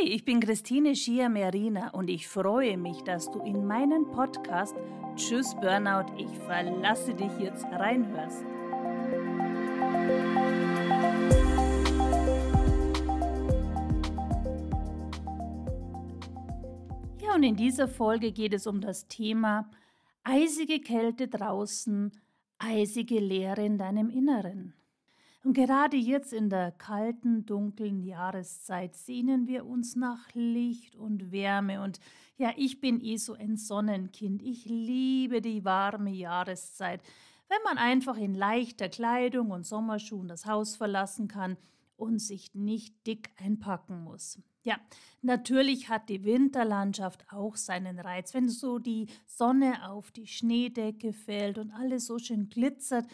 Hi, ich bin Christine Schier-Merina und ich freue mich, dass du in meinen Podcast Tschüss Burnout, ich verlasse dich jetzt reinhörst. Ja, und in dieser Folge geht es um das Thema eisige Kälte draußen, eisige Leere in deinem Inneren. Und gerade jetzt in der kalten, dunklen Jahreszeit sehnen wir uns nach Licht und Wärme. Und ja, ich bin eh so ein Sonnenkind. Ich liebe die warme Jahreszeit, wenn man einfach in leichter Kleidung und Sommerschuhen das Haus verlassen kann und sich nicht dick einpacken muss. Ja, natürlich hat die Winterlandschaft auch seinen Reiz, wenn so die Sonne auf die Schneedecke fällt und alles so schön glitzert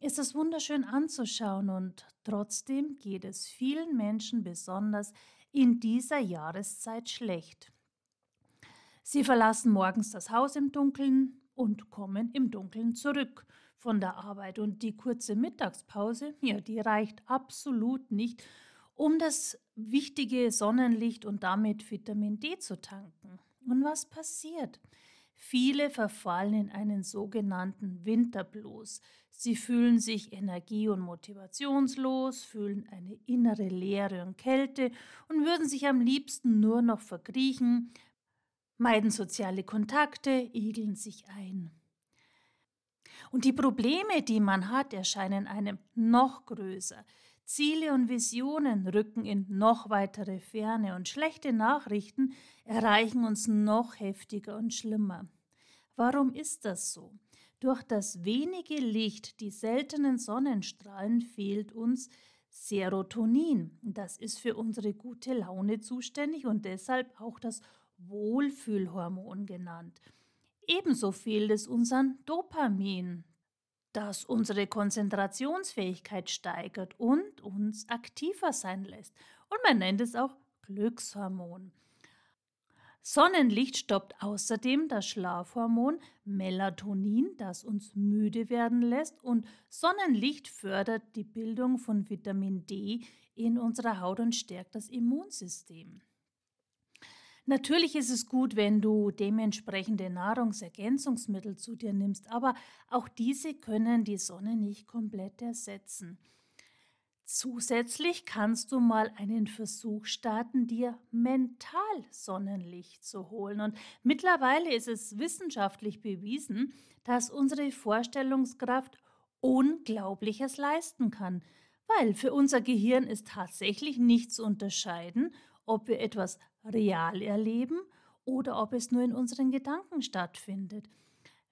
ist es wunderschön anzuschauen und trotzdem geht es vielen Menschen besonders in dieser Jahreszeit schlecht. Sie verlassen morgens das Haus im Dunkeln und kommen im Dunkeln zurück von der Arbeit und die kurze Mittagspause, ja, die reicht absolut nicht, um das wichtige Sonnenlicht und damit Vitamin D zu tanken. Und was passiert? Viele verfallen in einen sogenannten Winterblues. Sie fühlen sich energie- und motivationslos, fühlen eine innere Leere und Kälte und würden sich am liebsten nur noch verkriechen, meiden soziale Kontakte, igeln sich ein. Und die Probleme, die man hat, erscheinen einem noch größer. Ziele und Visionen rücken in noch weitere Ferne und schlechte Nachrichten erreichen uns noch heftiger und schlimmer. Warum ist das so? Durch das wenige Licht, die seltenen Sonnenstrahlen, fehlt uns Serotonin. Das ist für unsere gute Laune zuständig und deshalb auch das Wohlfühlhormon genannt. Ebenso fehlt es unseren Dopamin, das unsere Konzentrationsfähigkeit steigert und uns aktiver sein lässt. Und man nennt es auch Glückshormon. Sonnenlicht stoppt außerdem das Schlafhormon Melatonin, das uns müde werden lässt, und Sonnenlicht fördert die Bildung von Vitamin D in unserer Haut und stärkt das Immunsystem. Natürlich ist es gut, wenn du dementsprechende Nahrungsergänzungsmittel zu dir nimmst, aber auch diese können die Sonne nicht komplett ersetzen. Zusätzlich kannst du mal einen Versuch starten, dir mental Sonnenlicht zu holen. Und mittlerweile ist es wissenschaftlich bewiesen, dass unsere Vorstellungskraft Unglaubliches leisten kann. Weil für unser Gehirn ist tatsächlich nicht zu unterscheiden, ob wir etwas real erleben oder ob es nur in unseren Gedanken stattfindet.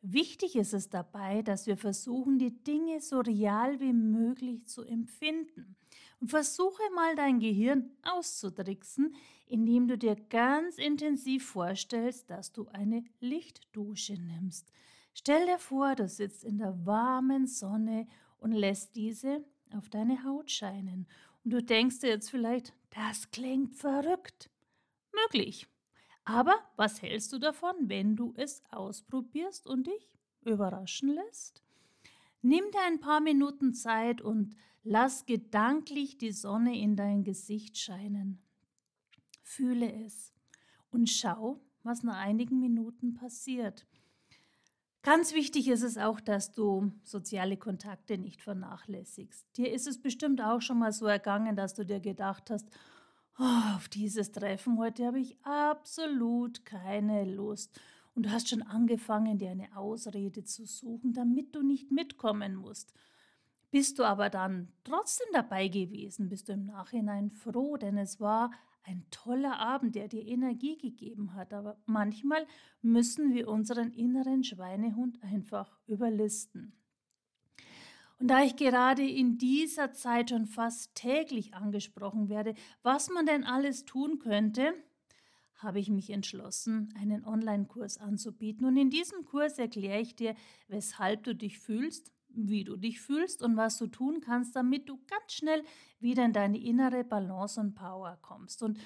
Wichtig ist es dabei, dass wir versuchen, die Dinge so real wie möglich zu empfinden. Und versuche mal dein Gehirn auszutricksen, indem du dir ganz intensiv vorstellst, dass du eine Lichtdusche nimmst. Stell dir vor, du sitzt in der warmen Sonne und lässt diese auf deine Haut scheinen. Und du denkst dir jetzt vielleicht, das klingt verrückt. Möglich. Aber was hältst du davon, wenn du es ausprobierst und dich überraschen lässt? Nimm dir ein paar Minuten Zeit und lass gedanklich die Sonne in dein Gesicht scheinen. Fühle es und schau, was nach einigen Minuten passiert. Ganz wichtig ist es auch, dass du soziale Kontakte nicht vernachlässigst. Dir ist es bestimmt auch schon mal so ergangen, dass du dir gedacht hast, oh, auf dieses Treffen heute habe ich absolut keine Lust. Und du hast schon angefangen, dir eine Ausrede zu suchen, damit du nicht mitkommen musst. Bist du aber dann trotzdem dabei gewesen, bist du im Nachhinein froh, denn es war ein toller Abend, der dir Energie gegeben hat. Aber manchmal müssen wir unseren inneren Schweinehund einfach überlisten. Und da ich gerade in dieser Zeit schon fast täglich angesprochen werde, was man denn alles tun könnte, habe ich mich entschlossen, einen Online-Kurs anzubieten. Und in diesem Kurs erkläre ich dir, weshalb du dich fühlst, wie du dich fühlst und was du tun kannst, damit du ganz schnell wieder in deine innere Balance und Power kommst. Und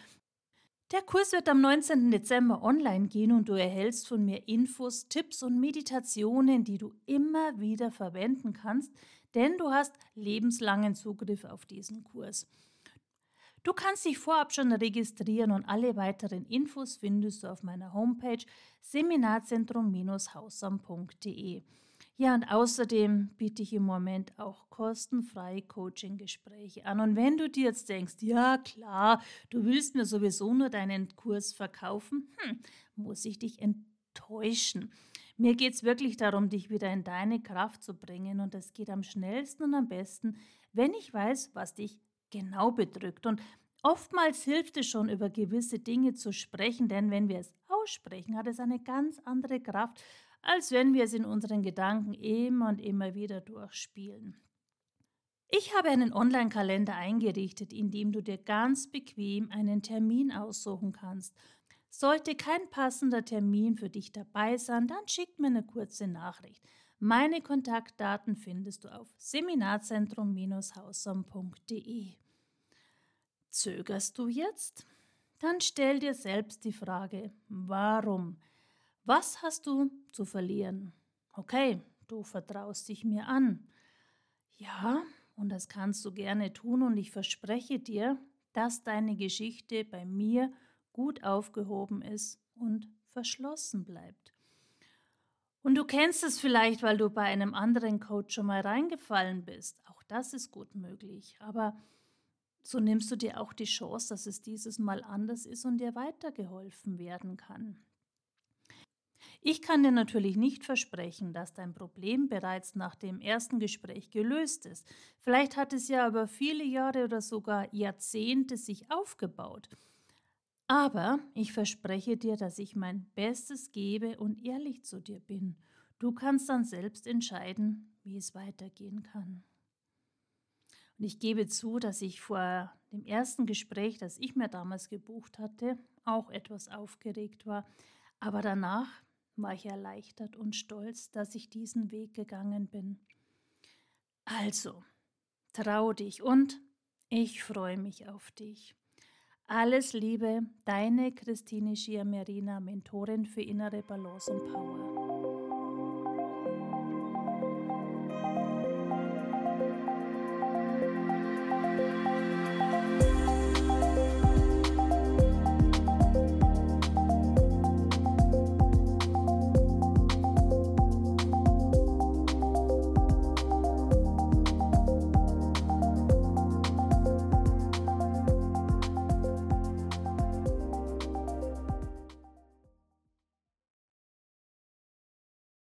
der Kurs wird am 19. Dezember online gehen und du erhältst von mir Infos, Tipps und Meditationen, die du immer wieder verwenden kannst, denn du hast lebenslangen Zugriff auf diesen Kurs. Du kannst dich vorab schon registrieren und alle weiteren Infos findest du auf meiner Homepage seminarzentrum-hausam.de. Ja, und außerdem biete ich im Moment auch kostenfreie Coaching-Gespräche an. Und wenn du dir jetzt denkst, ja klar, du willst mir sowieso nur deinen Kurs verkaufen, hm, muss ich dich enttäuschen. Mir geht es wirklich darum, dich wieder in deine Kraft zu bringen. Und das geht am schnellsten und am besten, wenn ich weiß, was dich genau bedrückt. Und oftmals hilft es schon, über gewisse Dinge zu sprechen, denn wenn wir es aussprechen, hat es eine ganz andere Kraft, als wenn wir es in unseren Gedanken immer und immer wieder durchspielen. Ich habe einen Online-Kalender eingerichtet, in dem du dir ganz bequem einen Termin aussuchen kannst. Sollte kein passender Termin für dich dabei sein, dann schick mir eine kurze Nachricht. Meine Kontaktdaten findest du auf seminarzentrum-hausam.de. Zögerst du jetzt? Dann stell dir selbst die Frage, warum? Was hast du zu verlieren? Okay, du vertraust dich mir an. Ja, und das kannst du gerne tun und ich verspreche dir, dass deine Geschichte bei mir gut aufgehoben ist und verschlossen bleibt. Und du kennst es vielleicht, weil du bei einem anderen Coach schon mal reingefallen bist. Auch das ist gut möglich. Aber so nimmst du dir auch die Chance, dass es dieses Mal anders ist und dir weitergeholfen werden kann. Ich kann dir natürlich nicht versprechen, dass dein Problem bereits nach dem ersten Gespräch gelöst ist. Vielleicht hat es ja über viele Jahre oder sogar Jahrzehnte sich aufgebaut. Aber ich verspreche dir, dass ich mein Bestes gebe und ehrlich zu dir bin. Du kannst dann selbst entscheiden, wie es weitergehen kann. Und ich gebe zu, dass ich vor dem ersten Gespräch, das ich mir damals gebucht hatte, auch etwas aufgeregt war. Aber danach war ich erleichtert und stolz, dass ich diesen Weg gegangen bin. Also, trau dich und ich freue mich auf dich. Alles Liebe, deine Christine Schiamerina, Mentorin für innere Balance und Power.